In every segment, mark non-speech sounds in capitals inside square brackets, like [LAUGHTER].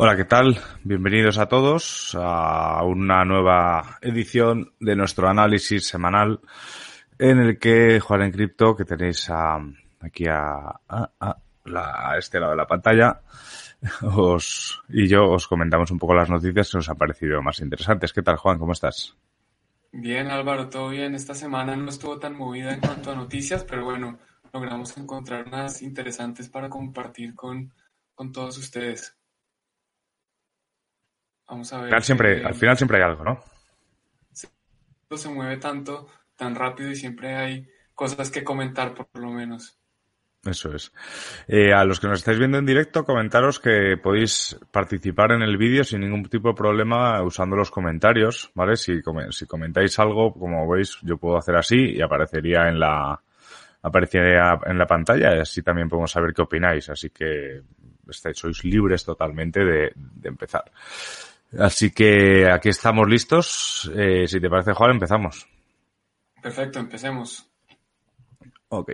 Hola, ¿qué tal? Bienvenidos a todos a una nueva edición de nuestro análisis semanal en el que Juan en Cripto, que tenéis aquí a, este lado de la pantalla, [LAUGHS] os, y yo os comentamos un poco las noticias que nos han parecido más interesantes. ¿Qué tal, Juan? ¿Cómo estás? Bien, Álvaro, todo bien. Esta semana no estuvo tan movida en cuanto a noticias, pero bueno, logramos encontrar unas interesantes para compartir con, con todos ustedes. Vamos a ver. Al final, siempre, al final siempre hay algo, ¿no? Se mueve tanto, tan rápido y siempre hay cosas que comentar por lo menos. Eso es. Eh, a los que nos estáis viendo en directo, comentaros que podéis participar en el vídeo sin ningún tipo de problema usando los comentarios, ¿vale? Si, si comentáis algo, como veis, yo puedo hacer así y aparecería en la, aparecería en la pantalla y así también podemos saber qué opináis. Así que estáis, sois libres totalmente de, empezar. Así que aquí estamos listos. Eh, si te parece, Juan, empezamos. Perfecto, empecemos. Ok.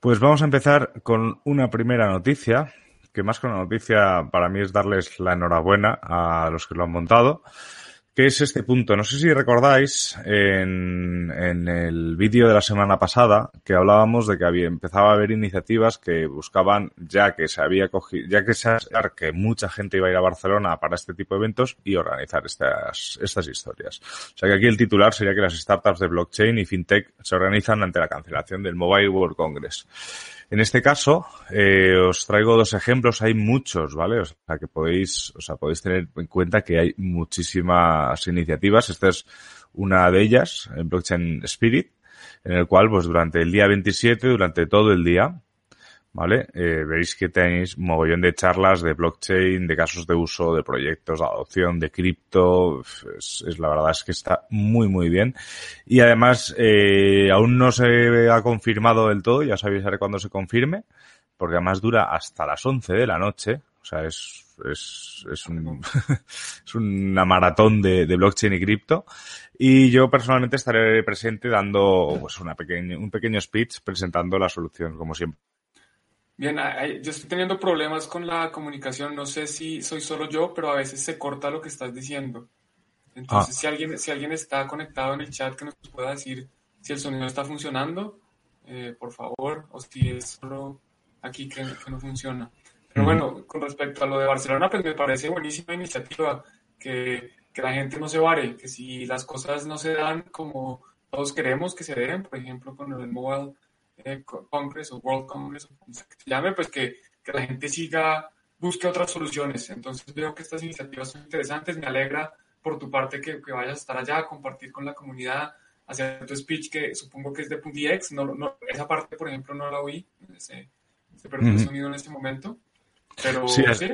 Pues vamos a empezar con una primera noticia, que más que una noticia para mí es darles la enhorabuena a los que lo han montado que es este punto. No sé si recordáis en, en el vídeo de la semana pasada que hablábamos de que había empezaba a haber iniciativas que buscaban ya que se había cogido, ya que se que mucha gente iba a ir a Barcelona para este tipo de eventos y organizar estas, estas historias. O sea que aquí el titular sería que las startups de blockchain y fintech se organizan ante la cancelación del Mobile World Congress. En este caso, eh, os traigo dos ejemplos, hay muchos, ¿vale? O sea, que podéis, o sea, podéis tener en cuenta que hay muchísimas iniciativas. Esta es una de ellas, Blockchain Spirit, en el cual, pues durante el día 27, durante todo el día, ¿vale? Eh, veis que tenéis mogollón de charlas de blockchain, de casos de uso, de proyectos, de adopción, de cripto. Es, la verdad es que está muy, muy bien. Y además, eh, aún no se ha confirmado del todo, ya sabéis a cuándo se confirme, porque además dura hasta las 11 de la noche. O sea, es, es, es, un, [LAUGHS] es una maratón de, de blockchain y cripto. Y yo personalmente estaré presente dando pues una pequeña, un pequeño speech presentando la solución, como siempre. Bien, yo estoy teniendo problemas con la comunicación. No sé si soy solo yo, pero a veces se corta lo que estás diciendo. Entonces, ah. si, alguien, si alguien está conectado en el chat que nos pueda decir si el sonido está funcionando, eh, por favor, o si es solo aquí que, no funciona. Pero bueno, con respecto a lo de Barcelona, pues me parece buenísima iniciativa que, que la gente no se vare, que si las cosas no se dan como todos queremos que se den, por ejemplo, con el mobile eh, Congress o World Congress, o como se llame, pues que, que, la gente siga, busque otras soluciones. Entonces veo que estas iniciativas son interesantes, me alegra por tu parte que, que vayas a estar allá, a compartir con la comunidad, hacer tu speech que supongo que es de .dx, no, no, esa parte por ejemplo no la oí, se, se perdió el sonido en este momento, pero sí, sí.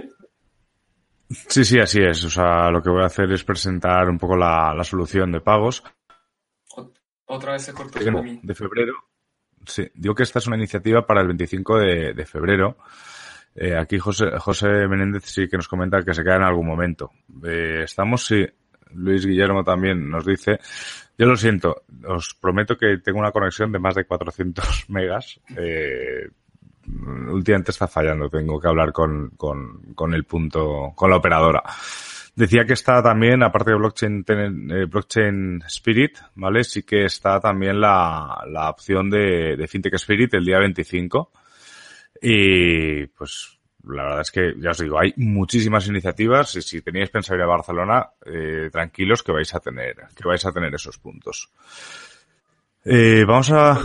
Sí, así es. O sea, lo que voy a hacer es presentar un poco la, la solución de pagos. Otra vez se cortó. De febrero. Sí, digo que esta es una iniciativa para el 25 de, febrero. Eh, aquí José, José Menéndez sí que nos comenta que se queda en algún momento. Eh, estamos, sí. Luis Guillermo también nos dice, yo lo siento, os prometo que tengo una conexión de más de 400 [LAUGHS] megas. Eh, últimamente está fallando, tengo que hablar con, con, con el punto, con la operadora. Decía que está también, aparte de blockchain, eh, blockchain Spirit, ¿vale? Sí que está también la, la opción de, de FinTech Spirit el día 25. Y pues la verdad es que, ya os digo, hay muchísimas iniciativas y si teníais pensado ir a Barcelona, eh, tranquilos que vais a tener, que vais a tener esos puntos. Eh, vamos a...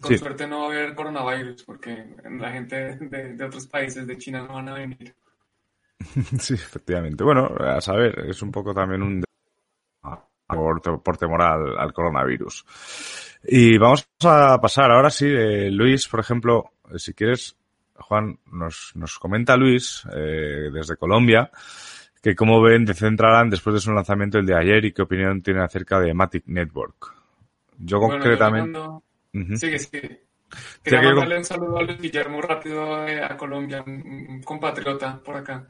Con, suerte, no va a haber coronavirus porque la gente de, de otros países de China no van a venir. [LAUGHS] sí, efectivamente. Bueno, a saber, es un poco también un por, por temor al, coronavirus. Y vamos a pasar ahora sí, eh, Luis, por ejemplo, si quieres, Juan, nos, nos comenta Luis, eh, desde Colombia, que cómo ven de Decentraland después de su lanzamiento el de ayer y qué opinión tiene acerca de Matic Network. Yo concretamente... Sigue, sigue. Quería mandarle un saludo a Luis Guillermo rápido eh, a Colombia, un compatriota por acá.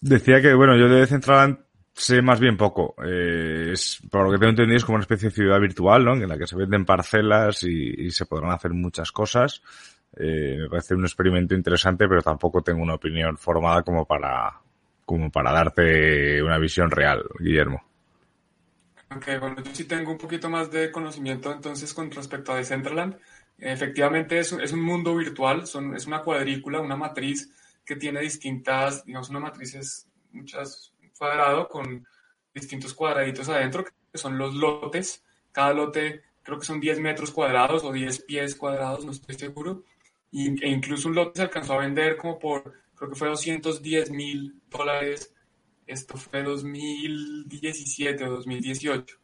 Decía que, bueno, yo de Decentraland sé más bien poco. Eh, por lo que tengo entendido, es como una especie de ciudad virtual, ¿no? En la que se venden parcelas y, se podrán hacer muchas cosas. Eh, me parece un experimento interesante, pero tampoco tengo una opinión formada como para, como para darte una visión real, Guillermo. Ok, bueno, yo sí tengo un poquito más de conocimiento entonces con respecto a Decentraland. Efectivamente es, es un mundo virtual, son, es una cuadrícula, una matriz que tiene distintas, digamos, una matriz es muchas cuadrado con distintos cuadraditos adentro, que son los lotes. Cada lote creo que son 10 metros cuadrados o 10 pies cuadrados, no estoy seguro. Y, e incluso un lote se alcanzó a vender como por, creo que fue 210 mil dólares. Esto fue 2017 o 2018.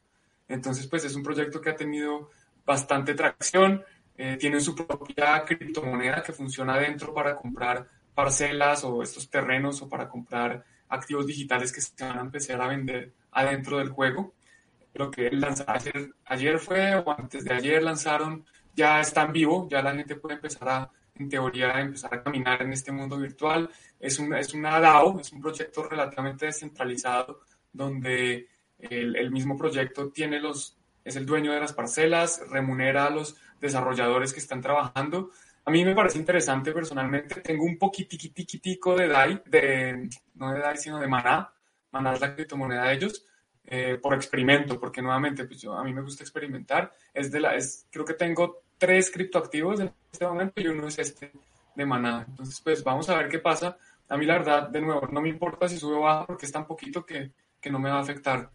Entonces, pues es un proyecto que ha tenido bastante tracción. Eh, tiene su propia criptomoneda que funciona adentro para comprar parcelas o estos terrenos o para comprar activos digitales que se van a empezar a vender adentro del juego. Lo que lanzaron ayer, ayer fue o antes de ayer lanzaron, ya está en vivo, ya la gente puede empezar a, en teoría, empezar a caminar en este mundo virtual. Es, un, es una DAO, es un proyecto relativamente descentralizado donde el, el mismo proyecto tiene los, es el dueño de las parcelas, remunera a los desarrolladores que están trabajando a mí me parece interesante personalmente. Tengo un poquitiquitiquitico de DAI, de, no de DAI, sino de Maná. Maná es la criptomoneda de ellos, eh, por experimento, porque nuevamente, pues yo, a mí me gusta experimentar. Es de la, es, creo que tengo tres criptoactivos en este momento y uno es este de Maná. Entonces, pues vamos a ver qué pasa. A mí la verdad, de nuevo, no me importa si sube o baja porque es tan poquito que, que no me va a afectar.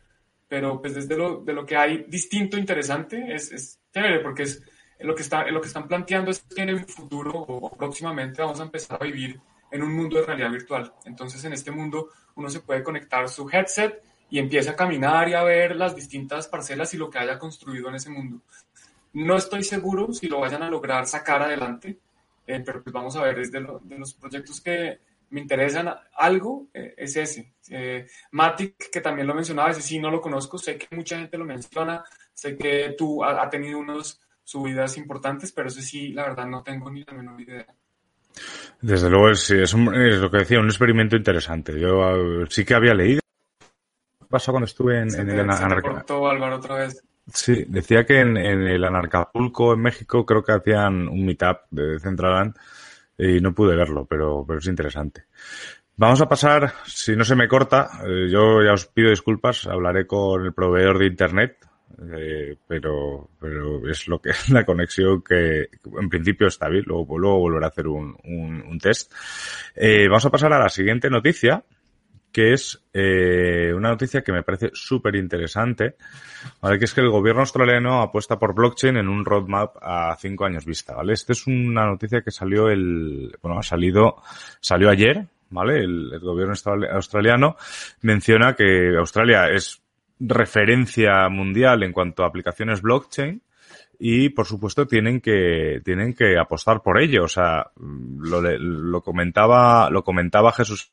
Pero pues desde lo, de lo que hay distinto, interesante, es, es chévere porque es lo que, está, lo que están planteando es que en el futuro o próximamente vamos a empezar a vivir en un mundo de realidad virtual. Entonces, en este mundo uno se puede conectar su headset y empieza a caminar y a ver las distintas parcelas y lo que haya construido en ese mundo. No estoy seguro si lo vayan a lograr sacar adelante, eh, pero pues vamos a ver, desde de los proyectos que me interesan algo, eh, es ese. Eh, Matic, que también lo mencionaba, ese sí no lo conozco, sé que mucha gente lo menciona, sé que tú has ha tenido unos subidas importantes, pero eso sí, la verdad, no tengo ni la menor idea. Desde luego, es, es, lo que decía, un experimento interesante. Yo ah, sí que había leído. ¿Qué pasó cuando estuve en, el Anarcapulco? otra vez. Sí, decía que en, el Anarcapulco, en México, creo que hacían un meetup de Centraland y no pude verlo, pero, pero es interesante. Vamos a pasar, si no se me corta, eh, yo ya os pido disculpas, hablaré con el proveedor de Internet eh, pero, pero es lo que [LAUGHS] la conexión que en principio está bien, luego, luego volveré a hacer un, un, test. Eh, vamos a pasar a la siguiente noticia, que es eh, una noticia que me parece súper interesante, ¿vale? que es que el gobierno australiano apuesta por blockchain en un roadmap a cinco años vista. ¿vale? Esta es una noticia que salió el, bueno, ha salido, salió ayer, ¿vale? El gobierno australiano menciona que Australia es referencia mundial en cuanto a aplicaciones blockchain y por supuesto tienen que tienen que apostar por ello. O sea lo, lo comentaba lo comentaba Jesús.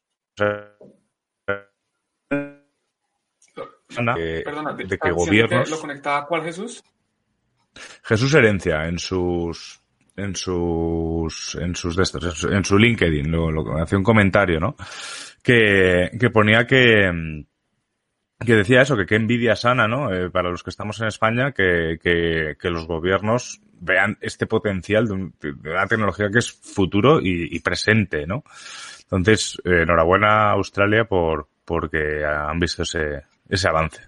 De, que gobiernos lo conectaba cuál Jesús Jesús Herencia en sus en sus en sus en su LinkedIn lo, lo hacía un comentario no que que ponía que que decía eso, que qué envidia sana, ¿no? Eh, para los que estamos en España, que, que, que, los gobiernos vean este potencial de, de una tecnología que es futuro y, y presente, ¿no? Entonces, eh, enhorabuena a Australia por porque han visto ese, ese avance.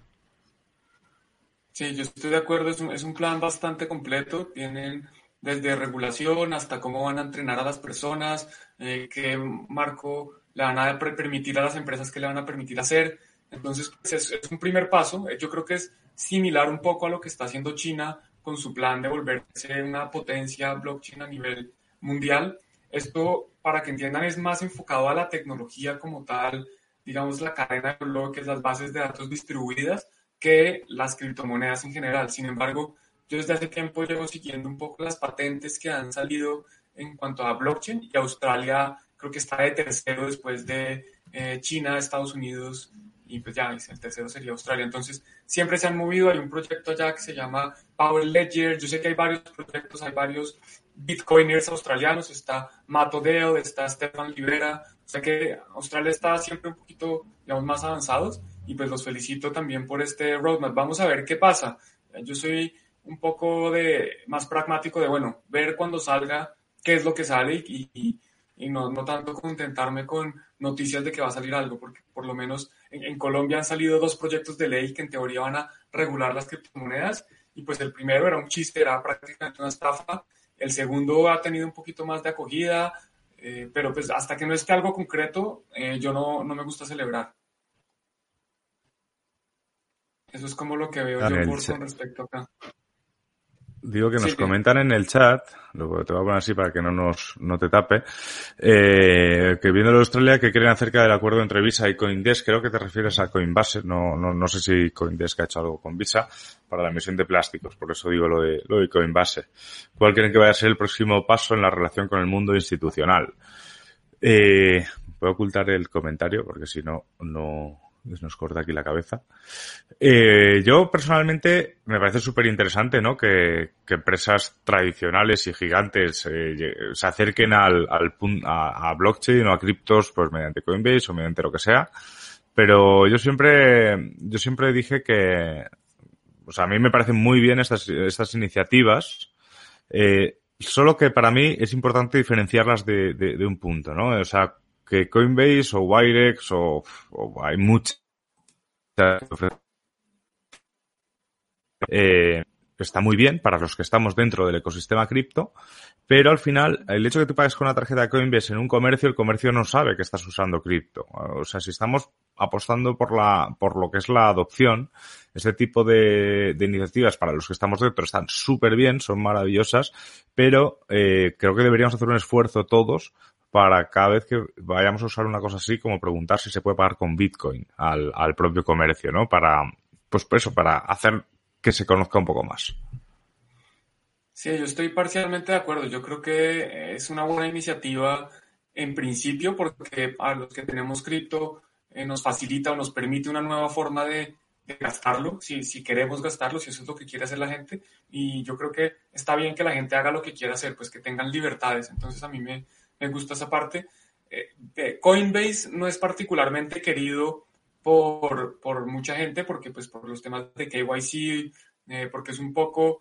Sí, yo estoy de acuerdo, es un, es un plan bastante completo, tienen desde regulación hasta cómo van a entrenar a las personas, eh, qué marco le van a permitir a las empresas que le van a permitir hacer, entonces, pues, es, un primer paso. Yo creo que es similar un poco a lo que está haciendo China con su plan de volverse una potencia blockchain a nivel mundial. Esto, para que entiendan, es más enfocado a la tecnología como tal, digamos, la cadena de bloques, las bases de datos distribuidas, que las criptomonedas en general. Sin embargo, yo desde hace tiempo llevo siguiendo un poco las patentes que han salido en cuanto a blockchain y Australia creo que está de tercero después de eh, China, Estados Unidos y pues ya el tercero sería Australia. Entonces siempre se han movido, hay un proyecto allá que se llama Power Ledger, yo sé que hay varios proyectos, hay varios bitcoiners australianos, está Mato Deo, está Stefan Libera, o sea que Australia está siempre un poquito, digamos, más avanzados y pues los felicito también por este roadmap. Vamos a ver qué pasa. Yo soy un poco de más pragmático de, bueno, ver cuando salga qué es lo que sale y, y, no, no, tanto contentarme con noticias de que va a salir algo, porque por lo menos en, en, Colombia han salido dos proyectos de ley que en teoría van a regular las criptomonedas y pues el primero era un chiste, era prácticamente una estafa, el segundo ha tenido un poquito más de acogida, eh, pero pues hasta que no esté algo concreto, eh, yo no, no me gusta celebrar. Eso es como lo que veo yo por, con respecto acá. Digo que nos comentan en el chat, luego te voy a poner así para que no nos no te tape, eh, que viendo de Australia que creen acerca del acuerdo entre Visa y Coindesk, creo que te refieres a Coinbase, no, no, no sé si Coindesk ha hecho algo con Visa para la emisión de plásticos, por eso digo lo de, lo de Coinbase. ¿Cuál creen que vaya a ser el próximo paso en la relación con el mundo institucional? Eh, voy a ocultar el comentario porque si no, no, nos corta aquí la cabeza. Eh, yo personalmente me parece súper interesante, ¿no? Que, empresas tradicionales y gigantes eh, se acerquen al, al a, a, blockchain o a criptos, pues mediante Coinbase o mediante lo que sea. Pero yo siempre, yo siempre dije que, sea, a mí me parecen muy bien estas, estas iniciativas. Eh, solo que para mí es importante diferenciarlas de, de, de un punto, ¿no? O sea, que Coinbase o Wirex o, hay muchas eh, está muy bien para los que estamos dentro del ecosistema cripto, pero al final el hecho de que tú pagues con una tarjeta Coinbase en un comercio, el comercio no sabe que estás usando cripto. O sea, si estamos apostando por la, por lo que es la adopción, este tipo de, de iniciativas para los que estamos dentro están súper bien, son maravillosas, pero eh, creo que deberíamos hacer un esfuerzo todos para cada vez que vayamos a usar una cosa así, como preguntar si se puede pagar con Bitcoin al, propio comercio, ¿no? Para, pues eso, para hacer que se conozca un poco más. Sí, yo estoy parcialmente de acuerdo. Yo creo que es una buena iniciativa en principio porque a los que tenemos cripto eh, nos facilita o nos permite una nueva forma de, de gastarlo, si, si, queremos gastarlo, si eso es lo que quiere hacer la gente. Y yo creo que está bien que la gente haga lo que quiera hacer, pues que tengan libertades. Entonces a mí me, me gusta esa parte. Eh, Coinbase no es particularmente querido por, por, mucha gente porque pues por los temas de KYC, eh, porque es un poco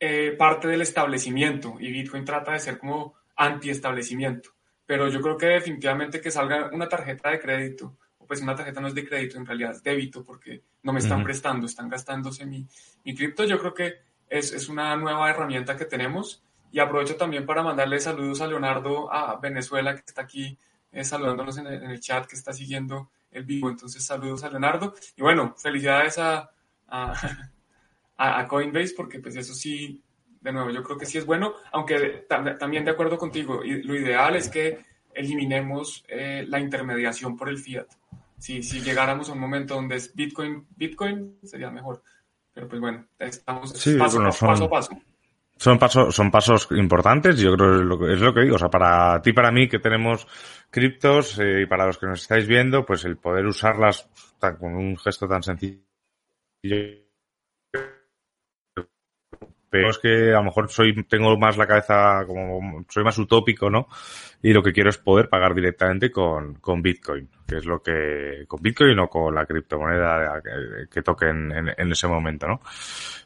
eh, parte del establecimiento y Bitcoin trata de ser como anti-establecimiento. Pero yo creo que definitivamente que salga una tarjeta de crédito, o pues una tarjeta no es de crédito, en realidad es débito porque no me están uh -huh. prestando, están gastándose mi, mi cripto. Yo creo que es, es una nueva herramienta que tenemos y aprovecho también para mandarle saludos a Leonardo a Venezuela, que está aquí eh, saludándonos en el, en el, chat, que está siguiendo el vivo. Entonces, saludos a Leonardo. Y bueno, felicidades a, a, [LAUGHS] a Coinbase, porque pues eso sí, de nuevo, yo creo que sí es bueno, aunque tam también de acuerdo contigo, y lo ideal es que eliminemos eh, la intermediación por el fiat. Si, si llegáramos a un momento donde es Bitcoin, Bitcoin sería mejor. Pero pues bueno, estamos sí, paso, bueno, son... paso a paso. Son pasos, son pasos importantes, yo creo que es lo que, es lo que digo. O sea, para ti, para mí, que tenemos criptos, eh, y para los que nos estáis viendo, pues el poder usarlas tan, con un gesto tan sencillo. Pero es que a lo mejor soy, tengo más la cabeza como, soy más utópico, ¿no? Y lo que quiero es poder pagar directamente con, con Bitcoin, que es lo que, con Bitcoin o con la criptomoneda que, que toque en, en, ese momento, ¿no?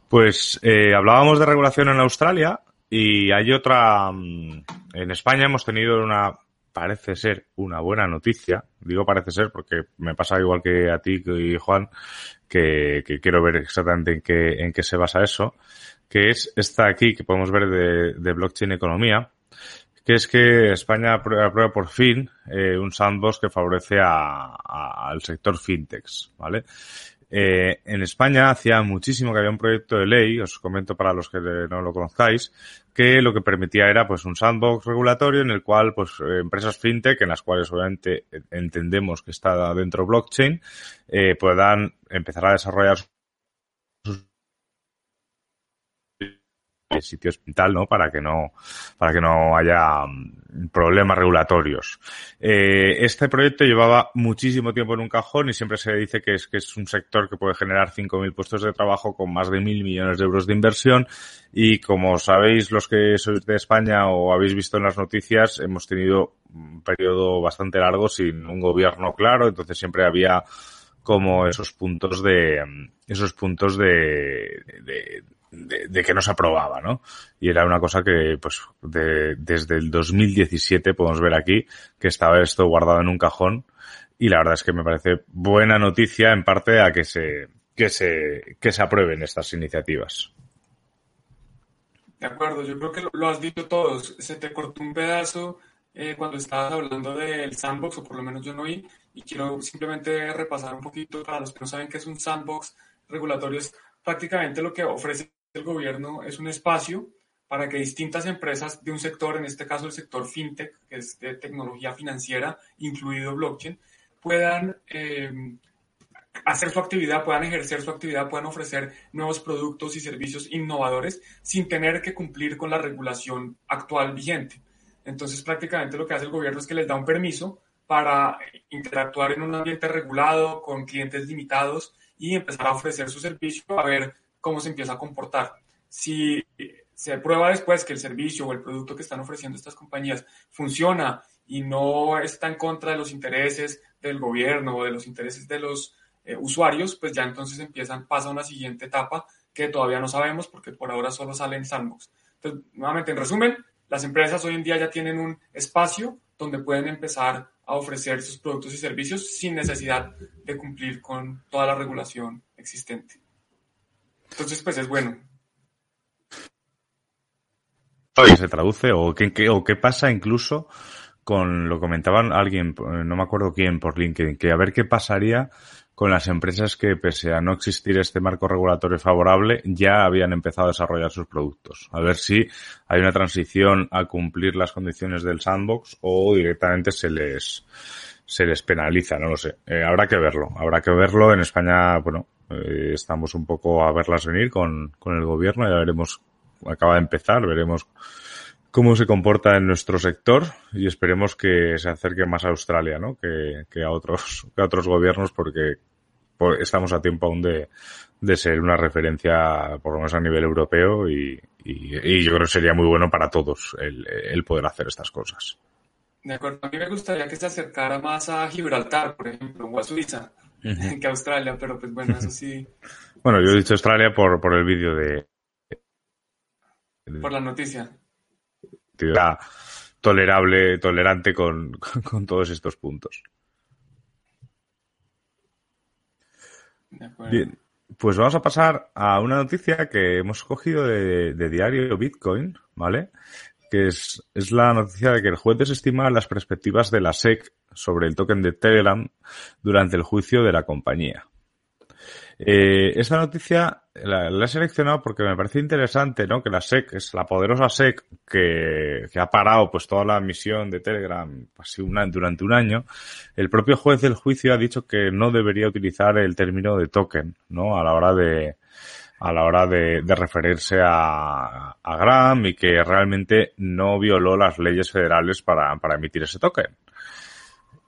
Pues eh, hablábamos de regulación en Australia y hay otra. Mm, en España hemos tenido una, parece ser, una buena noticia. Digo parece ser porque me pasa igual que a ti y Juan, que, quiero ver exactamente en qué, en qué se basa eso, que es esta aquí que podemos ver de, de blockchain economía, que es que España aprueba, por fin eh, un sandbox que favorece a, a, al sector fintechs, ¿vale? Eh, en España hacía muchísimo que había un proyecto de ley, os comento para los que no lo conozcáis, que lo que permitía era pues un sandbox regulatorio en el cual pues eh, empresas fintech, en las cuales obviamente entendemos que está dentro blockchain, eh, puedan empezar a desarrollar sus sitios tal, ¿no? Para que no, para que no haya mm, problemas regulatorios. Eh, este proyecto llevaba muchísimo tiempo en un cajón y siempre se dice que es, que es un sector que puede generar 5.000 puestos de trabajo con más de 1.000 millones de euros de inversión y como sabéis los que sois de España o habéis visto en las noticias, hemos tenido un periodo bastante largo sin un gobierno claro, entonces siempre había como esos puntos de esos puntos de, de, que no se aprobaba, ¿no? Y era una cosa que, pues, desde el 2017 podemos ver aquí que estaba esto guardado en un cajón y la verdad es que me parece buena noticia en parte a que se que se que se aprueben estas iniciativas. De acuerdo, yo creo que lo, has dicho todos. Se te cortó un pedazo eh, cuando estabas hablando del sandbox, o por lo menos yo no oí, y quiero simplemente repasar un poquito para los que no saben qué es un sandbox regulatorio. Es prácticamente lo que ofrece el gobierno, es un espacio para que distintas empresas de un sector, en este caso el sector fintech, que es de tecnología financiera, incluido blockchain, puedan eh, hacer su actividad, puedan ejercer su actividad, puedan ofrecer nuevos productos y servicios innovadores sin tener que cumplir con la regulación actual vigente. Entonces, prácticamente lo que hace el gobierno es que les da un permiso para interactuar en un ambiente regulado, con clientes limitados y empezar a ofrecer su servicio a ver cómo se empieza a comportar. Si se prueba después que el servicio o el producto que están ofreciendo estas compañías funciona y no está en contra de los intereses del gobierno o de los intereses de los eh, usuarios, pues ya entonces empiezan, pasa una siguiente etapa que todavía no sabemos porque por ahora solo sale en sandbox. Entonces, nuevamente, en resumen, las empresas hoy en día ya tienen un espacio donde pueden empezar a ofrecer sus productos y servicios sin necesidad de cumplir con toda la regulación existente. Entonces, pues es bueno. ¿Se traduce o qué, o qué pasa incluso con, lo comentaban alguien, no me acuerdo quién por LinkedIn, que a ver qué pasaría con las empresas que, pese a no existir este marco regulatorio favorable, ya habían empezado a desarrollar sus productos. A ver si hay una transición a cumplir las condiciones del sandbox o directamente se les, se les penaliza, no lo sé. Eh, habrá que verlo, habrá que verlo. En España, bueno, eh, estamos un poco a verlas venir con, con el gobierno, ya veremos, acaba de empezar, veremos cómo se comporta en nuestro sector y esperemos que se acerque más a Australia, ¿no? Que, que a otros, [LAUGHS] que a otros gobiernos porque estamos a tiempo aún de, de ser una referencia, por lo menos a nivel europeo, y, y, yo creo que sería muy bueno para todos el, el, poder hacer estas cosas. De acuerdo, a mí me gustaría que se acercara más a Gibraltar, por ejemplo, o a Suiza, [LAUGHS] que Australia, pero pues bueno, eso sí. [LAUGHS] bueno, yo he dicho Australia por, por el vídeo de, Por la noticia. Tolerable, tolerante con, [LAUGHS] con todos estos puntos. Bien, pues vamos a pasar a una noticia que hemos cogido de, diario Bitcoin, ¿vale? Que es, es la noticia de que el juez desestima las perspectivas de la SEC sobre el token de Telegram durante el juicio de la compañía. Eh, esta noticia la, he seleccionado porque me parece interesante, ¿no? Que la SEC, es la poderosa SEC que, que ha parado pues toda la misión de Telegram durante un año. El propio juez del juicio ha dicho que no debería utilizar el término de token, ¿no? A la hora de, a la hora de, de referirse a, a Gram y que realmente no violó las leyes federales para, para emitir ese token.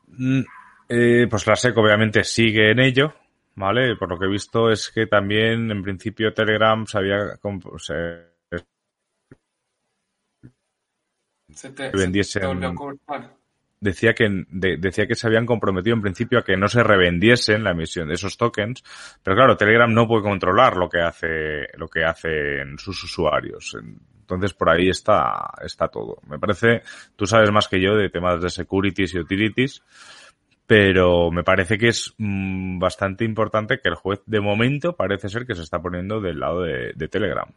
Mm, eh, pues la SEC obviamente sigue en ello, ¿vale? Por lo que he visto es que también en principio Telegram se había se, decía que decía que se habían comprometido en principio a que no se revendiesen la emisión de esos tokens, pero claro, Telegram no puede controlar lo que hace lo que hacen sus usuarios. Entonces por ahí está está todo. Me parece, tú sabes más que yo de temas de securities y utilities pero me parece que es mm, bastante importante que el juez de momento parece ser que se está poniendo del lado de, Telegram.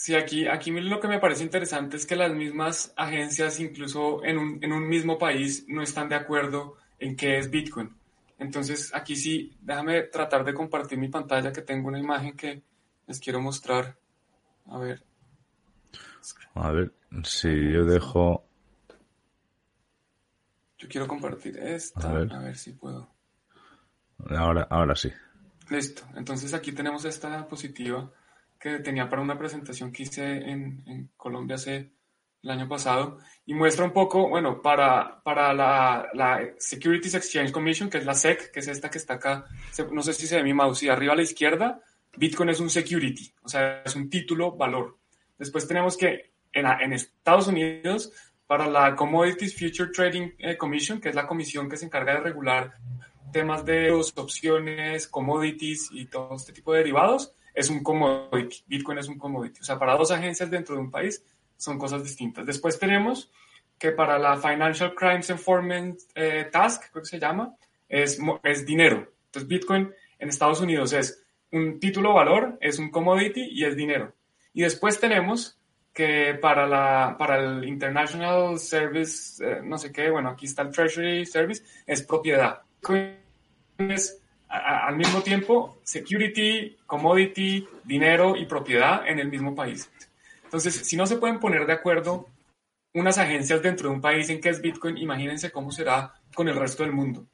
Sí, aquí, aquí lo que me parece interesante es que las mismas agencias, incluso en un, en un mismo país, no están de acuerdo en qué es Bitcoin. Entonces, aquí sí, déjame tratar de compartir mi pantalla, que tengo una imagen que les quiero mostrar. A ver. A ver, si yo dejo yo quiero compartir esta, a ver, si puedo. Ahora, ahora sí. Listo, entonces aquí tenemos esta diapositiva que tenía para una presentación que hice en, en Colombia hace el año pasado y muestra un poco, bueno, para, para la, la, Securities Exchange Commission, que es la SEC, que es esta que está acá, no sé si se ve mi mouse, y arriba a la izquierda, Bitcoin es un security, o sea, es un título valor. Después tenemos que en, en Estados Unidos, para la Commodities Future Trading eh, Commission, que es la comisión que se encarga de regular temas de opciones, commodities y todo este tipo de derivados, es un commodity. Bitcoin es un commodity. O sea, para dos agencias dentro de un país son cosas distintas. Después tenemos que para la Financial Crimes Enforcement eh, Task, creo que se llama, es, es dinero. Entonces, Bitcoin en Estados Unidos es un título valor, es un commodity y es dinero. Y después tenemos que para, la, para el International Service, eh, no sé qué, bueno, aquí está el Treasury Service, es propiedad. Bitcoin es al mismo tiempo security, commodity, dinero y propiedad en el mismo país. Entonces, si no se pueden poner de acuerdo unas agencias dentro de un país en que es Bitcoin, imagínense cómo será con el resto del mundo.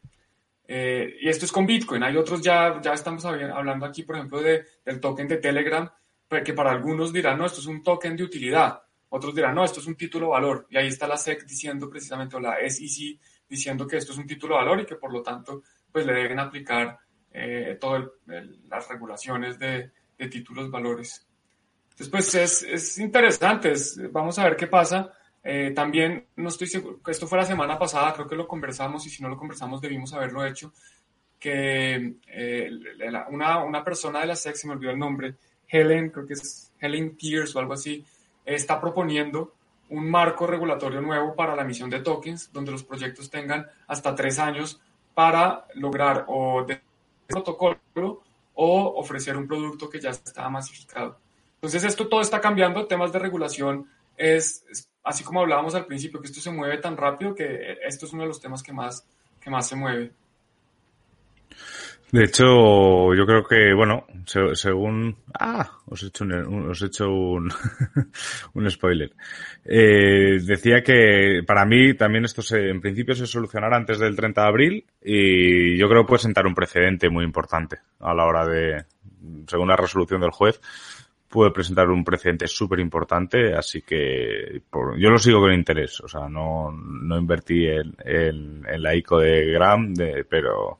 Eh, y esto es con Bitcoin. Hay otros ya, ya estamos hablando aquí, por ejemplo, de, del token de Telegram, que para algunos dirán, no, esto es un token de utilidad. Otros dirán, no, esto es un título valor. Y ahí está la SEC diciendo precisamente, o la SEC diciendo que esto es un título valor y que por lo tanto, pues le deben aplicar eh, todas las regulaciones de, de títulos valores. Entonces, pues es, interesante, vamos a ver qué pasa. Eh, también, no estoy seguro, esto fue la semana pasada, creo que lo conversamos y si no lo conversamos debimos haberlo hecho, que eh, una, una, persona de la SEC, se me olvidó el nombre, Helen, creo que es Helen Pierce o algo así, está proponiendo un marco regulatorio nuevo para la emisión de tokens, donde los proyectos tengan hasta tres años para lograr o protocolo o ofrecer un producto que ya está masificado. Entonces esto todo está cambiando, temas de regulación es, así como hablábamos al principio, que esto se mueve tan rápido que esto es uno de los temas que más, que más se mueve. De hecho, yo creo que, bueno, según... Ah, os he hecho un, os he hecho un, [LAUGHS] un spoiler. Eh, decía que para mí también esto se, en principio se solucionará antes del 30 de abril y yo creo que puede sentar un precedente muy importante a la hora de, según la resolución del juez, puede presentar un precedente súper importante, así que yo lo sigo con interés, o sea, no, no invertí en, en, la ICO de Gram, de, pero,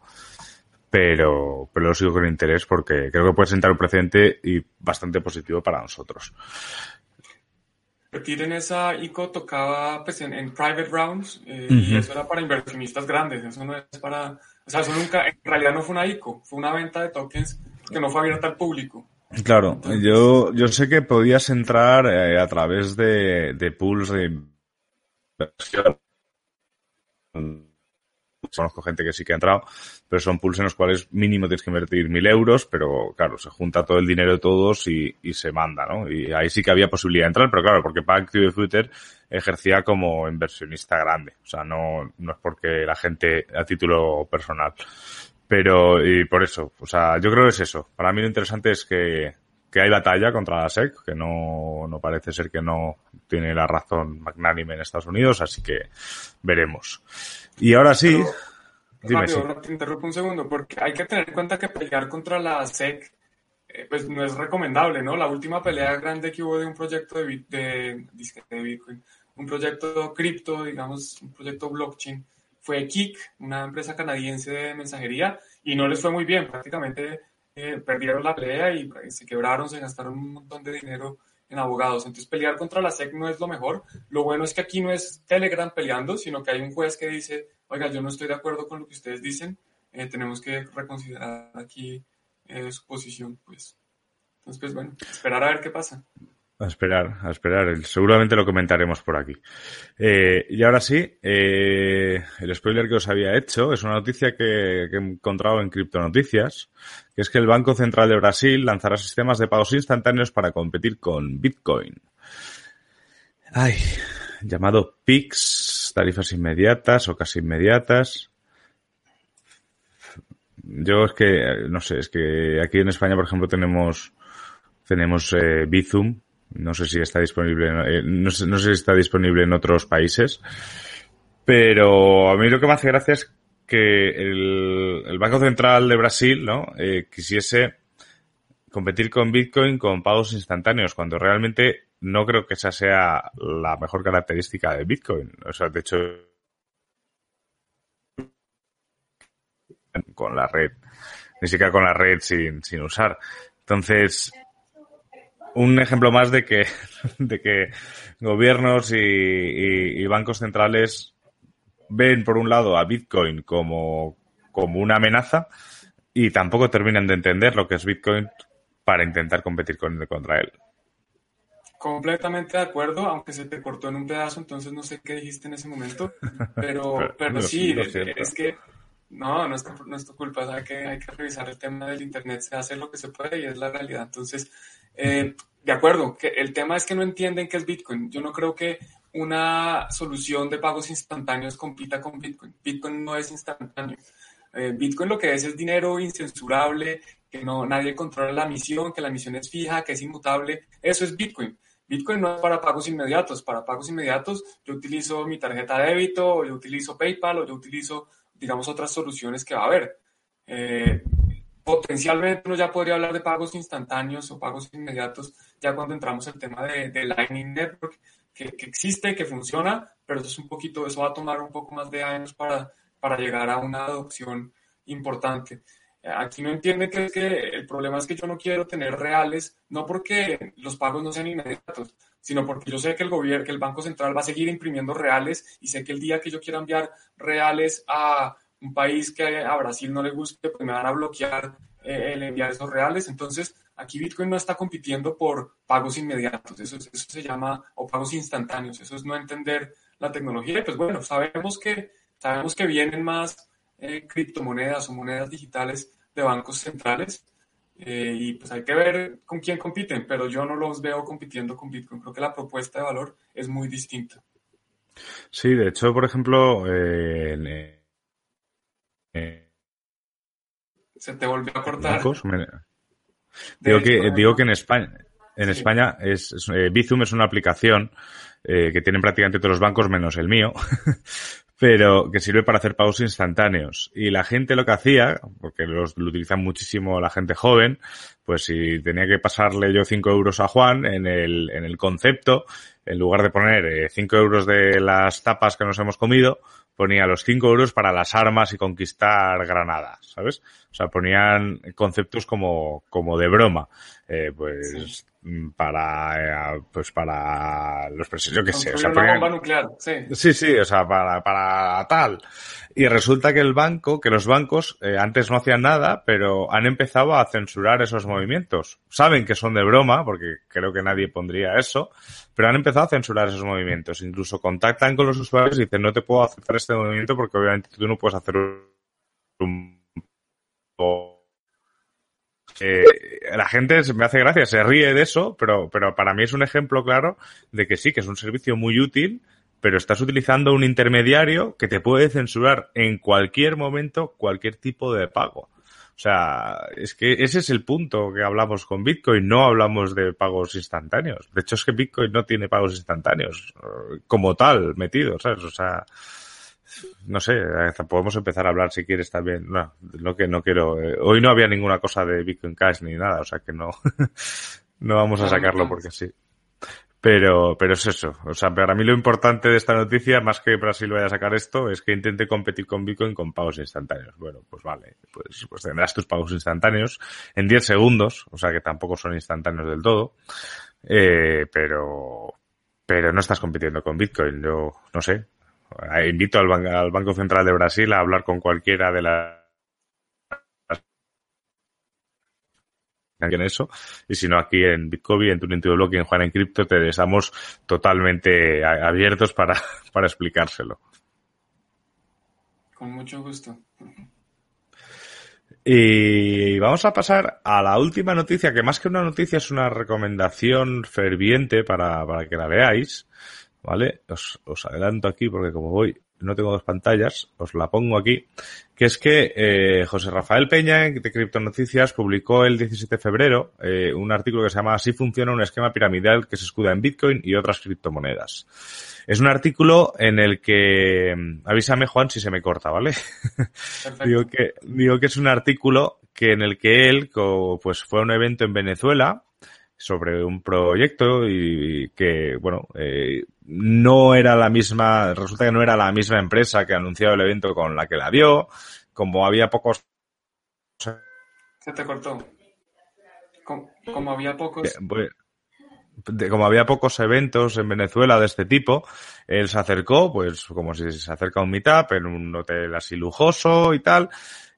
pero, pero lo sigo con interés porque creo que puede sentar un precedente y bastante positivo para nosotros. Invertir en esa ICO tocaba pues, en, private rounds eh, y eso era para inversionistas grandes, eso no es para, o sea, eso nunca, en realidad no fue una ICO, fue una venta de tokens que no fue abierta al público. Claro, yo, yo sé que podías entrar eh, a través de, de pools de inversión. Conozco gente que sí que ha entrado, pero son pools en los cuales mínimo tienes que invertir mil euros, pero claro, se junta todo el dinero de todos y, y se manda, ¿no? Y ahí sí que había posibilidad de entrar, pero claro, porque Active Twitter ejercía como inversionista grande. O sea, no, no es porque la gente a título personal. Pero, y por eso, o sea, yo creo que es eso. Para mí lo interesante es que, que hay batalla contra la SEC, que no, no parece ser que no tiene la razón magnánime en Estados Unidos, así que veremos. Y ahora sí. dime, te interrumpo un segundo, porque hay que tener en cuenta que pelear contra la SEC eh, pues no es recomendable, ¿no? La última pelea grande que hubo de un proyecto de, de, de Bitcoin, un proyecto cripto, digamos, un proyecto blockchain, fue Kik, una empresa canadiense de mensajería, y no les fue muy bien. Prácticamente perdieron la pelea y se quebraron, se gastaron un montón de dinero en abogados. Entonces pelear contra la SEC no es lo mejor. Lo bueno es que aquí no es Telegram peleando, sino que hay un juez que dice, oiga, yo no estoy de acuerdo con lo que ustedes dicen, eh, tenemos que reconsiderar aquí eh, su posición. Pues. Entonces, pues bueno, esperar a ver qué pasa. A esperar, a esperar. Seguramente lo comentaremos por aquí. Eh, y ahora sí, eh, el spoiler que os había hecho es una noticia que, he encontrado en Criptonoticias, que es que el Banco Central de Brasil lanzará sistemas de pagos instantáneos para competir con Bitcoin. Ay, llamado PIX, tarifas inmediatas o casi inmediatas. Yo es que, no sé, es que aquí en España, por ejemplo, tenemos, tenemos eh, Bizum, no sé si está disponible, eh, no, sé, no sé si está disponible en otros países. Pero a mí lo que me hace gracia es que el, Banco Central de Brasil, ¿no? Eh, quisiese competir con Bitcoin con pagos instantáneos, cuando realmente no creo que esa sea la mejor característica de Bitcoin. O sea, de hecho, con la red, ni siquiera con la red sin, sin usar. Entonces, un ejemplo más de que, [LAUGHS] de que gobiernos y, y, bancos centrales ven por un lado a Bitcoin como, como una amenaza y tampoco terminan de entender lo que es Bitcoin para intentar competir con, contra él. Completamente de acuerdo, aunque se te cortó en un pedazo, entonces no sé qué dijiste en ese momento, pero, [LAUGHS] pero, sí, es, que no, no es, no es tu culpa, hay que, hay que revisar el tema del Internet, se hace lo que se puede y es la realidad. Entonces, eh, de acuerdo, el tema es que no entienden qué es Bitcoin. Yo no creo que una solución de pagos instantáneos compita con Bitcoin. Bitcoin no es instantáneo. Eh, Bitcoin lo que es es dinero incensurable, que no nadie controla la misión, que la misión es fija, que es inmutable. Eso es Bitcoin. Bitcoin no es para pagos inmediatos. Para pagos inmediatos yo utilizo mi tarjeta de débito, yo utilizo PayPal, o yo utilizo, digamos, otras soluciones que va a haber. Eh, potencialmente uno ya podría hablar de pagos instantáneos o pagos inmediatos ya cuando entramos el tema de, de Lightning Network, que, que, existe, que funciona, pero eso es un poquito, eso va a tomar un poco más de años para, para llegar a una adopción importante. Aquí no entiende que, es que el problema es que yo no quiero tener reales, no porque los pagos no sean inmediatos, sino porque yo sé que el gobierno, que el Banco Central va a seguir imprimiendo reales y sé que el día que yo quiera enviar reales a un país que a Brasil no le guste, pues me van a bloquear eh, el enviar esos reales. Entonces, aquí Bitcoin no está compitiendo por pagos inmediatos, eso, se llama, o pagos instantáneos, eso es no entender la tecnología. Pues bueno, sabemos que, sabemos que vienen más eh, criptomonedas o monedas digitales de bancos centrales. Eh, y pues hay que ver con quién compiten, pero yo no los veo compitiendo con Bitcoin. Creo que la propuesta de valor es muy distinta. Sí, de hecho, por ejemplo, eh, se te volvió a cortar. Digo que, digo que en España, en España es, Bizum es una aplicación que tienen prácticamente todos los bancos menos el mío, [LAUGHS] pero que sirve para hacer pagos instantáneos. Y la gente lo que hacía, porque los, lo utilizan muchísimo la gente joven, pues si tenía que pasarle yo 5 euros a Juan en el, en el concepto, en lugar de poner 5 euros de las tapas que nos hemos comido, ponía los 5 euros para las armas y conquistar Granada, ¿sabes? O sea, ponían conceptos como, como de broma. Eh, pues para eh, pues para los presos, yo qué sé. O sea, bomba nuclear, sí. Sí, sí, o sea, para, para tal. Y resulta que el banco, que los bancos eh, antes no hacían nada, pero han empezado a censurar esos movimientos. Saben que son de broma, porque creo que nadie pondría eso, pero han empezado a censurar esos movimientos. Incluso contactan con los usuarios y dicen, no te puedo aceptar este movimiento porque obviamente tú no puedes hacer un eh, la gente me hace gracia, se ríe de eso, pero, pero para mí es un ejemplo claro de que sí, que es un servicio muy útil, pero estás utilizando un intermediario que te puede censurar en cualquier momento cualquier tipo de pago. O sea, es que ese es el punto que hablamos con Bitcoin, no hablamos de pagos instantáneos. De hecho, es que Bitcoin no tiene pagos instantáneos eh, como tal metidos. O sea, no sé, podemos empezar a hablar si quieres también. No, lo que no quiero. Eh, hoy no había ninguna cosa de Bitcoin Cash ni nada, o sea que no, [LAUGHS] no vamos a sacarlo porque sí. Pero, pero es eso. O sea, para mí lo importante de esta noticia, más que Brasil vaya a sacar esto, es que intente competir con Bitcoin con pagos instantáneos. Bueno, pues vale. Pues, pues tendrás tus pagos instantáneos en 10 segundos, o sea que tampoco son instantáneos del todo. Eh, pero, pero no estás compitiendo con Bitcoin. Yo, no sé. Eh, invito al, al, Banco Central de Brasil a hablar con cualquiera de las en eso y si no aquí en Bitcoin, en tu Block y en Juan en Cripto te estamos totalmente abiertos para, [LAUGHS] para explicárselo. Con mucho gusto. Y vamos a pasar a la última noticia, que más que una noticia es una recomendación ferviente para, para que la veáis. ¿Vale? Os, os adelanto aquí porque como voy, no tengo dos pantallas, os la pongo aquí, que es que eh, José Rafael Peña de Cripto Noticias publicó el 17 de febrero eh, un artículo que se llama Así funciona un esquema piramidal que se escuda en Bitcoin y otras criptomonedas. Es un artículo en el que, avísame Juan si se me corta, ¿vale? [LAUGHS] digo que, digo que es un artículo que en el que él pues fue a un evento en Venezuela sobre un proyecto y, que, bueno, eh, no era la misma, resulta que no era la misma empresa que anunció el evento con la que la vio, como había pocos... Se te cortó. Como, había pocos... Pues, como había pocos eventos en Venezuela de este tipo, él se acercó, pues como si se acerca a un meetup en un hotel así lujoso y tal,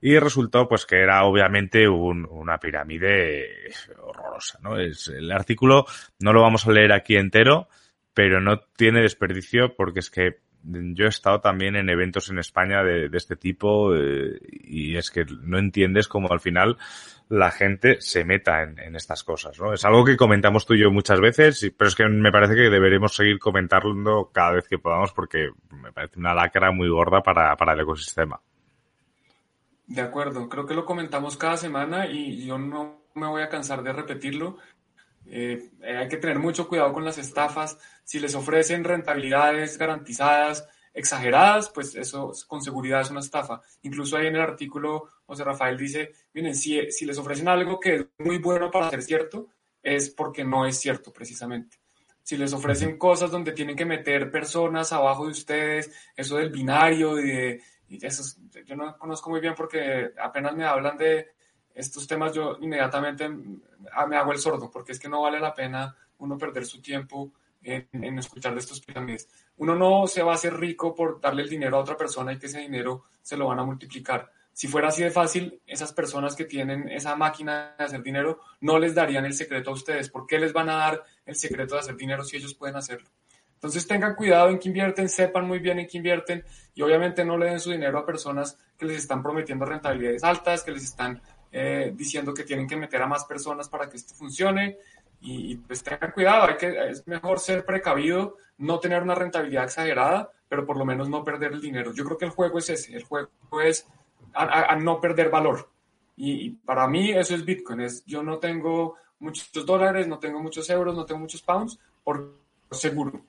y resultó pues que era obviamente un, una pirámide horrorosa, ¿no? Es, el artículo no lo vamos a leer aquí entero, pero no tiene desperdicio porque es que yo he estado también en eventos en España de, este tipo eh, y es que no entiendes cómo al final la gente se meta en, en, estas cosas, ¿no? Es algo que comentamos tú y yo muchas veces, pero es que me parece que deberemos seguir comentando cada vez que podamos porque me parece una lacra muy gorda para, para el ecosistema. De acuerdo, creo que lo comentamos cada semana y yo no me voy a cansar de repetirlo. Eh, hay que tener mucho cuidado con las estafas. Si les ofrecen rentabilidades garantizadas, exageradas, pues eso con seguridad es una estafa. Incluso ahí en el artículo, José Rafael dice, miren, si, si les ofrecen algo que es muy bueno para ser cierto, es porque no es cierto precisamente. Si les ofrecen cosas donde tienen que meter personas abajo de ustedes, eso del binario, de y eso yo no conozco muy bien porque apenas me hablan de estos temas, yo inmediatamente me hago el sordo, porque es que no vale la pena uno perder su tiempo en, escuchar de estos pirámides. Uno no se va a hacer rico por darle el dinero a otra persona y que ese dinero se lo van a multiplicar. Si fuera así de fácil, esas personas que tienen esa máquina de hacer dinero no les darían el secreto a ustedes. ¿Por qué les van a dar el secreto de hacer dinero si ellos pueden hacerlo? Entonces tengan cuidado en qué invierten, sepan muy bien en qué invierten y obviamente no le den su dinero a personas que les están prometiendo rentabilidades altas, que les están eh, diciendo que tienen que meter a más personas para que esto funcione y, pues tengan cuidado, hay que, es mejor ser precavido, no tener una rentabilidad exagerada, pero por lo menos no perder el dinero. Yo creo que el juego es ese, el juego es a, no perder valor. Y, y, para mí eso es Bitcoin, es yo no tengo muchos dólares, no tengo muchos euros, no tengo muchos pounds, por seguro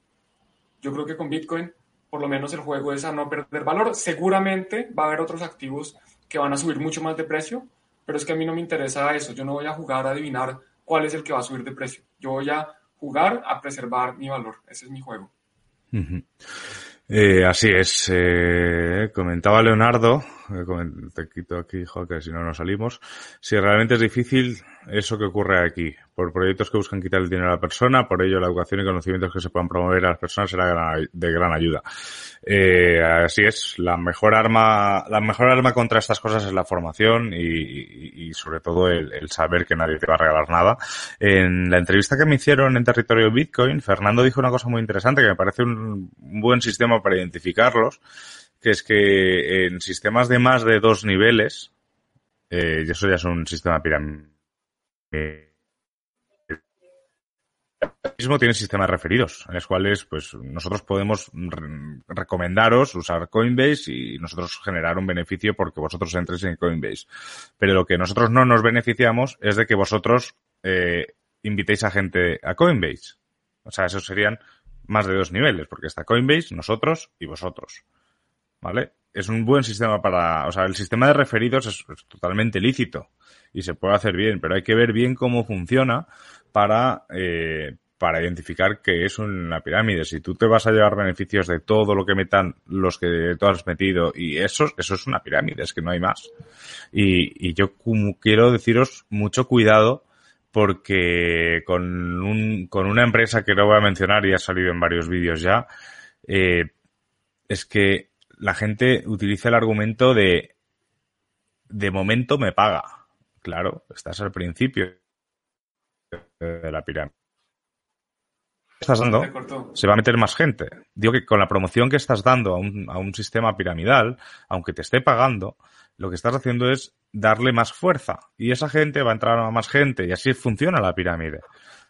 yo creo que con Bitcoin, por lo menos el juego es a no perder valor. Seguramente va a haber otros activos que van a subir mucho más de precio, pero es que a mí no me interesa eso. Yo no voy a jugar a adivinar cuál es el que va a subir de precio. Yo voy a jugar a preservar mi valor. Ese es mi juego. Eh, así es. Eh, comentaba Leonardo, te quito aquí, que si no nos salimos, si realmente es difícil eso que ocurre aquí, por proyectos que buscan quitar el dinero a la persona, por ello la educación y conocimientos que se puedan promover a las personas será de gran ayuda. Eh, así es, la mejor arma, la mejor arma contra estas cosas es la formación y, y, sobre todo el, el, saber que nadie te va a regalar nada. En la entrevista que me hicieron en territorio Bitcoin, Fernando dijo una cosa muy interesante que me parece un, un buen sistema para identificarlos, que es que en sistemas de más de dos niveles, eh, eso ya es un sistema pirámide, mismo tiene sistemas referidos, en los cuales pues nosotros podemos recomendaros usar Coinbase y nosotros generar un beneficio porque vosotros entréis en Coinbase. Pero lo que nosotros no nos beneficiamos es de que vosotros eh, invitéis a gente a Coinbase. O sea, esos serían más de dos niveles, porque está Coinbase, nosotros y vosotros. ¿Vale? Es un buen sistema para, o sea, el sistema de referidos es, totalmente lícito y se puede hacer bien, pero hay que ver bien cómo funciona para, eh, para identificar que es una pirámide. Si tú te vas a llevar beneficios de todo lo que metan los que tú has metido y eso, eso es una pirámide, es que no hay más. Y, y yo quiero deciros mucho cuidado porque con, un, con una empresa que no voy a mencionar y ha salido en varios vídeos ya, eh, es que la gente utiliza el argumento de de momento me paga. Claro, estás al principio de la pirámide. Estás dando, se va a meter más gente. Digo que con la promoción que estás dando a un, a un sistema piramidal, aunque te esté pagando, lo que estás haciendo es darle más fuerza. Y esa gente va a entrar a más gente y así funciona la pirámide.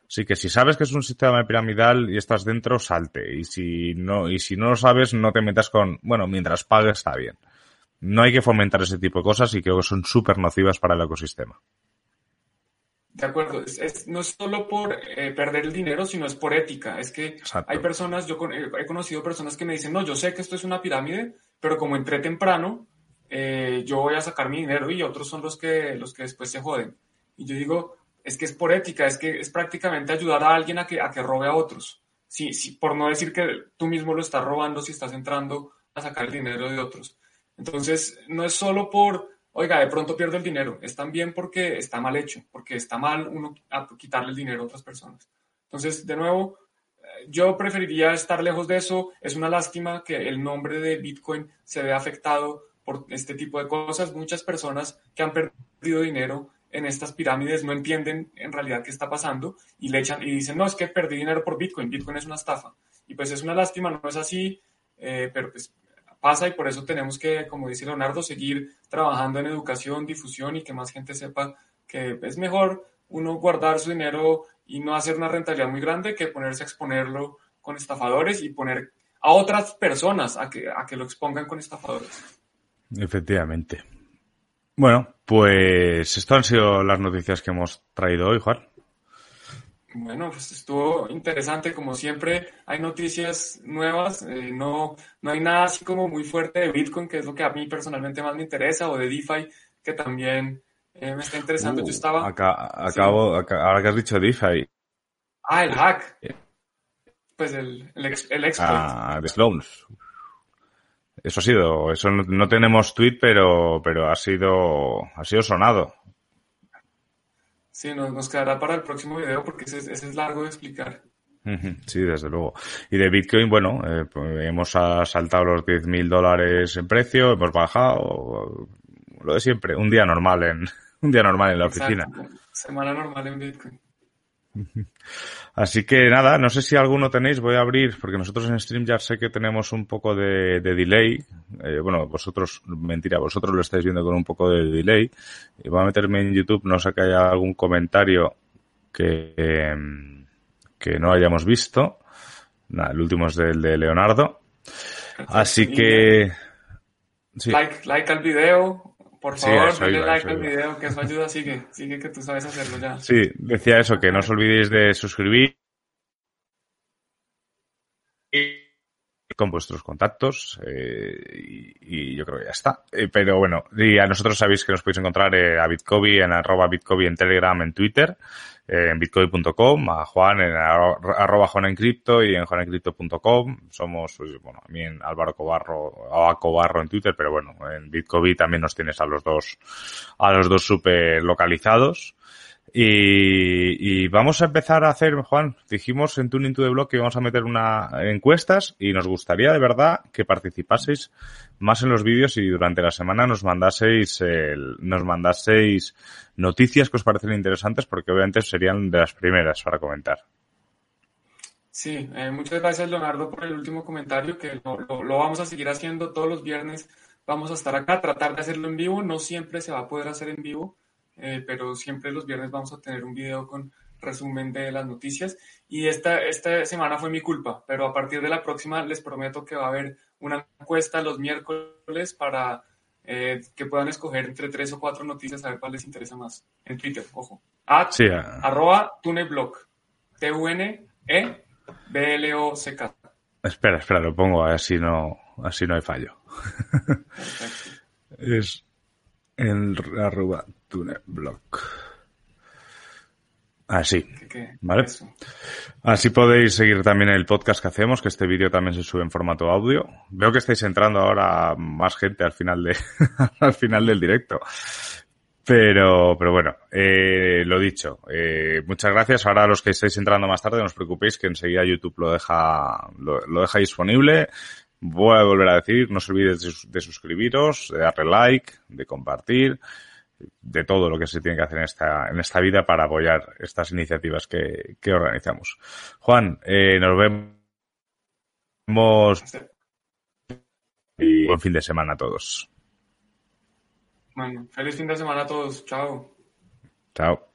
Así que si sabes que es un sistema piramidal y estás dentro, salte. Y si no, y si no lo sabes, no te metas con, bueno, mientras pagues está bien. No hay que fomentar ese tipo de cosas y creo que son súper nocivas para el ecosistema. De acuerdo, es, no es solo por eh, perder el dinero, sino es por ética. Es que hay personas, yo he conocido personas que me dicen, no, yo sé que esto es una pirámide, pero como entré temprano, eh, yo voy a sacar mi dinero y otros son los que, los que después se joden. Y yo digo, es que es por ética, es que es prácticamente ayudar a alguien a que, a que robe a otros. Sí, sí, por no decir que tú mismo lo estás robando si estás entrando a sacar el dinero de otros. Entonces, no es solo por, oiga, de pronto pierdo el dinero, es también porque está mal hecho, porque está mal uno quitarle el dinero a otras personas. Entonces, de nuevo, eh, yo preferiría estar lejos de eso. Es una lástima que el nombre de Bitcoin se vea afectado por este tipo de cosas. Muchas personas que han perdido dinero en estas pirámides no entienden en realidad qué está pasando y le echan y dicen, no, es que perdí dinero por Bitcoin, Bitcoin es una estafa. Y pues es una lástima, no es así, eh, pero pues pasa y por eso tenemos que, como dice Leonardo, seguir trabajando en educación, difusión y que más gente sepa que es mejor uno guardar su dinero y no hacer una rentabilidad muy grande que ponerse a exponerlo con estafadores y poner a otras personas a que, a que lo expongan con estafadores. Efectivamente. Bueno, pues esto han sido las noticias que hemos traído hoy, Juan. Bueno, pues estuvo interesante, como siempre, hay noticias nuevas, eh, no, no hay nada así como muy fuerte de Bitcoin, que es lo que a mí personalmente más me interesa, o de DeFi, que también eh, me está interesando. Yo uh, estaba... acabo, ahora que has dicho DeFi. Ah, el hack. Pues el, el, el exploit. Ah, de Sloans. Eso ha sido, eso no, tenemos tweet, pero, pero ha sido, ha sido sonado. Sí, nos, nos quedará para el próximo video porque ese, es largo de explicar. Sí, desde luego. Y de Bitcoin, bueno, eh, pues hemos saltado los 10.000 dólares en precio, hemos bajado, lo de siempre, un día normal en, [LAUGHS] un día normal en la oficina. Semana normal en Bitcoin. [LAUGHS] Así que nada, no sé si alguno tenéis, voy a abrir, porque nosotros en Stream ya sé que tenemos un poco de, delay. Eh, bueno, vosotros, mentira, vosotros lo estáis viendo con un poco de delay. Y voy a meterme en YouTube, no sé que haya algún comentario que, em, que no hayamos visto. Nada, el último es del de Leonardo. Así que... Like, like al video, por favor, denle like al video, que eso ayuda, sigue, sigue que tú sabes hacerlo ya. Sí, decía eso, que no os olvidéis de suscribir con vuestros contactos eh, y, yo creo que ya está. Eh, pero bueno, y a nosotros sabéis que nos podéis encontrar eh, a Bitcovi en arroba Bitcovi en Telegram, en Twitter en bitcoin.com, a Juan en arroba Juan en cripto y en juanencrypto.com. Somos, pues, bueno, a mí en Álvaro Cobarro, o a Cobarro en Twitter, pero bueno, en Bitcoin también nos tienes a los dos, a los dos super localizados. Y, vamos a empezar a hacer, Juan, dijimos en Tuning to the Blog que íbamos a meter una encuestas y nos gustaría de verdad que participaseis más en los vídeos y durante la semana nos mandaseis el, nos mandaseis noticias que os parecen interesantes porque obviamente serían de las primeras para comentar. Sí, eh, muchas gracias Leonardo por el último comentario que lo, lo vamos a seguir haciendo todos los viernes. Vamos a estar acá, tratar de hacerlo en vivo. No siempre se va a poder hacer en vivo eh, pero siempre los viernes vamos a tener un video con resumen de las noticias. Y esta, esta semana fue mi culpa, pero a partir de la próxima les prometo que va a haber una encuesta los miércoles para eh, que puedan escoger entre tres o cuatro noticias a ver cuál les interesa más. En Twitter, ojo. At, sí, arroba tuneblog. T-U-N-E-B-L-O-C-K. Espera, espera, lo pongo así no, así no hay fallo. [LAUGHS] es en arroba TuneBlock. Así, ¿vale? Así podéis seguir también el podcast que hacemos, que este vídeo también se sube en formato audio. Veo que estáis entrando ahora más gente al final de, [LAUGHS] al final del directo. Pero, pero bueno, eh, lo dicho, eh, muchas gracias. Ahora a los que estáis entrando más tarde, no os preocupéis que enseguida YouTube lo deja, lo, lo deja disponible. Voy a volver a decir, no os olvidéis de, de suscribiros, de darle like, de compartir de todo lo que se tiene que hacer en esta, en esta vida para apoyar estas iniciativas que, que organizamos. Juan, eh, nos vemos y buen fin de semana a todos. Bueno, feliz fin de semana a todos. Chao. Chao.